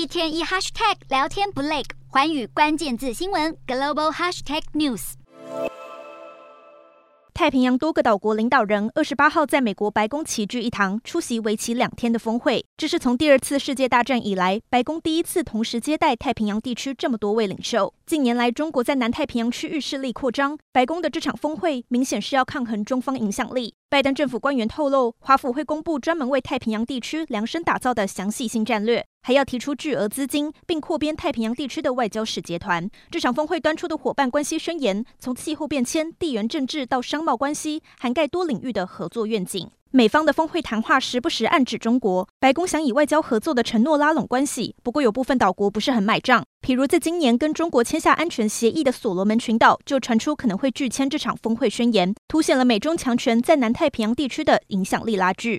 一天一 hashtag 聊天不累，环宇关键字新闻 global hashtag news。太平洋多个岛国领导人二十八号在美国白宫齐聚一堂，出席为期两天的峰会。这是从第二次世界大战以来，白宫第一次同时接待太平洋地区这么多位领袖。近年来，中国在南太平洋区域势力扩张，白宫的这场峰会明显是要抗衡中方影响力。拜登政府官员透露，华府会公布专门为太平洋地区量身打造的详细新战略，还要提出巨额资金，并扩编太平洋地区的外交使节团。这场峰会端出的伙伴关系宣言，从气候变迁、地缘政治到商贸关系，涵盖多领域的合作愿景。美方的峰会谈话时不时暗指中国，白宫想以外交合作的承诺拉拢关系。不过有部分岛国不是很买账，譬如在今年跟中国签下安全协议的所罗门群岛，就传出可能会拒签这场峰会宣言，凸显了美中强权在南太平洋地区的影响力拉锯。